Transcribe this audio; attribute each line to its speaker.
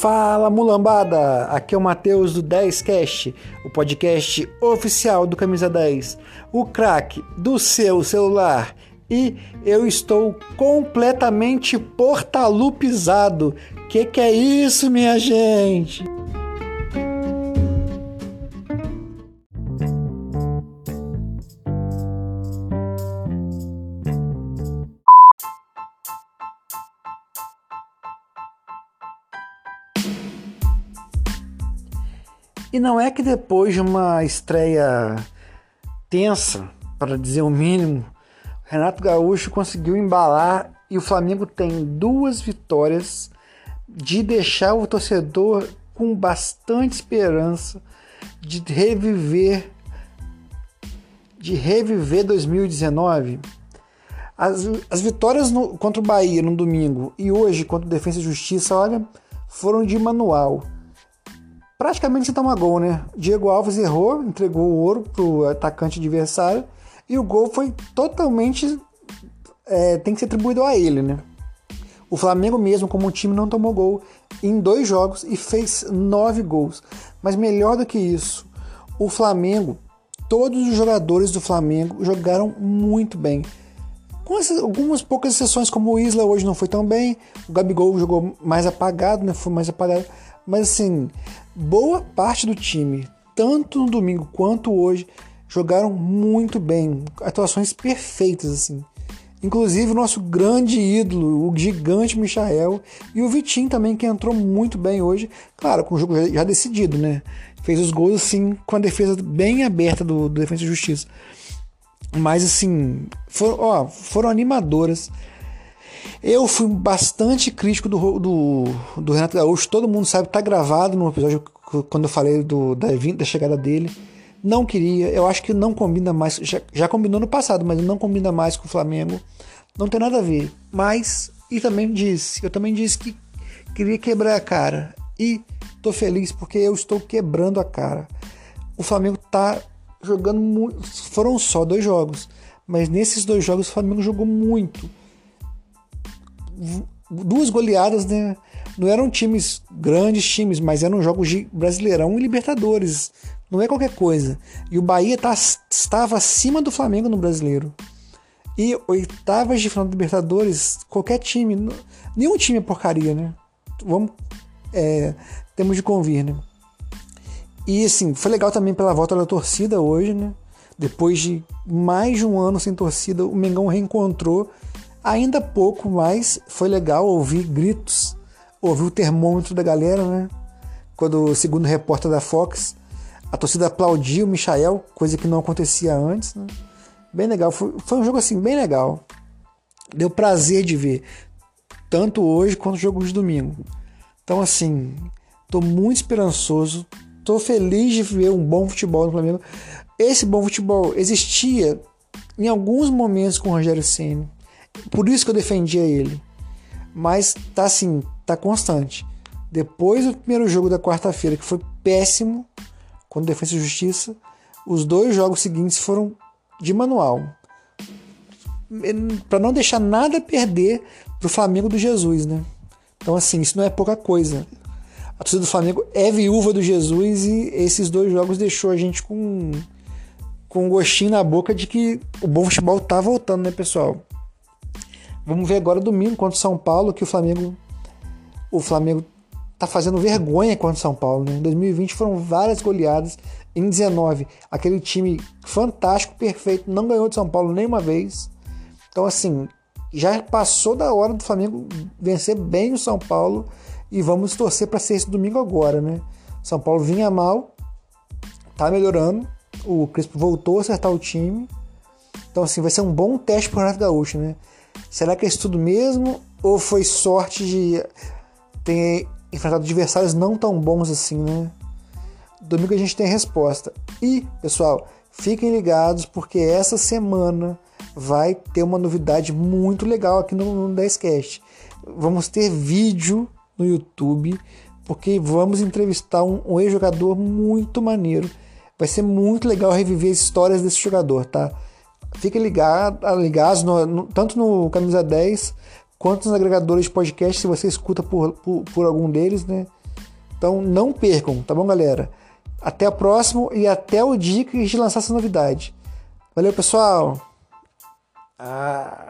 Speaker 1: Fala mulambada! Aqui é o Matheus do 10cast, o podcast oficial do Camisa 10, o craque do seu celular. E eu estou completamente portalupizado. Que que é isso, minha gente? E não é que depois de uma estreia tensa, para dizer o mínimo, Renato Gaúcho conseguiu embalar e o Flamengo tem duas vitórias de deixar o torcedor com bastante esperança de reviver de reviver 2019. As, as vitórias no, contra o Bahia no domingo e hoje contra o Defesa e Justiça, olha, foram de manual praticamente tomar gol, né? Diego Alves errou, entregou o ouro pro atacante adversário e o gol foi totalmente é, tem que ser atribuído a ele, né? O Flamengo mesmo, como time, não tomou gol em dois jogos e fez nove gols. Mas melhor do que isso, o Flamengo, todos os jogadores do Flamengo jogaram muito bem. Com essas, algumas poucas exceções, como o Isla hoje não foi tão bem, o Gabigol jogou mais apagado, né? Foi mais apagado. Mas assim, boa parte do time, tanto no domingo quanto hoje, jogaram muito bem, atuações perfeitas assim. Inclusive o nosso grande ídolo, o gigante Michael e o Vitinho também que entrou muito bem hoje, claro, com o jogo já decidido, né? Fez os gols assim com a defesa bem aberta do, do Defesa e Justiça. Mas assim, ó, foram animadoras. Eu fui bastante crítico do, do, do Renato Gaúcho, todo mundo sabe, tá gravado no episódio quando eu falei do, da, da chegada dele. Não queria, eu acho que não combina mais, já, já combinou no passado, mas não combina mais com o Flamengo. Não tem nada a ver. Mas, e também disse, eu também disse que queria quebrar a cara. E tô feliz porque eu estou quebrando a cara. O Flamengo tá jogando muito. Foram só dois jogos. Mas nesses dois jogos o Flamengo jogou muito duas goleadas, né? Não eram times, grandes times, mas eram jogos de Brasileirão e Libertadores. Não é qualquer coisa. E o Bahia tá, estava acima do Flamengo no Brasileiro. E oitavas de final da Libertadores, qualquer time, nenhum time é porcaria, né? Vamos, é, temos de convir, né? E assim, foi legal também pela volta da torcida hoje, né? Depois de mais de um ano sem torcida, o Mengão reencontrou Ainda pouco, mas foi legal ouvir gritos, ouvir o termômetro da galera, né? Quando, segundo o repórter da Fox, a torcida aplaudiu o Michael, coisa que não acontecia antes, né? Bem legal, foi, foi um jogo assim, bem legal. Deu prazer de ver, tanto hoje quanto o jogo de domingo. Então, assim, tô muito esperançoso, tô feliz de ver um bom futebol no Flamengo. Esse bom futebol existia em alguns momentos com o Rogério Ceni por isso que eu defendia ele. Mas tá assim, tá constante. Depois do primeiro jogo da quarta-feira, que foi péssimo, contra Defesa e Justiça, os dois jogos seguintes foram de manual. Para não deixar nada perder pro Flamengo do Jesus, né? Então, assim, isso não é pouca coisa. A torcida do Flamengo é viúva do Jesus e esses dois jogos deixou a gente com, com um gostinho na boca de que o bom futebol tá voltando, né, pessoal? Vamos ver agora domingo contra o São Paulo, que o Flamengo o Flamengo tá fazendo vergonha contra o São Paulo, né? Em 2020 foram várias goleadas, em 19 aquele time fantástico, perfeito, não ganhou de São Paulo nenhuma vez. Então assim, já passou da hora do Flamengo vencer bem o São Paulo e vamos torcer para ser esse domingo agora, né? São Paulo vinha mal, tá melhorando. O Crespo voltou a acertar o time. Então assim, vai ser um bom teste pro Renato Gaúcho, né? Será que é isso tudo mesmo? Ou foi sorte de ter enfrentado adversários não tão bons assim, né? Domingo a gente tem a resposta. E, pessoal, fiquem ligados porque essa semana vai ter uma novidade muito legal aqui no, no 10cast. Vamos ter vídeo no YouTube porque vamos entrevistar um, um ex-jogador muito maneiro. Vai ser muito legal reviver as histórias desse jogador, tá? Fiquem ligado, ligados no, no, tanto no Camisa 10 quanto nos agregadores de podcast, se você escuta por, por, por algum deles, né? Então não percam, tá bom, galera? Até o próximo e até o dia que a gente lançar essa novidade. Valeu, pessoal! Ah.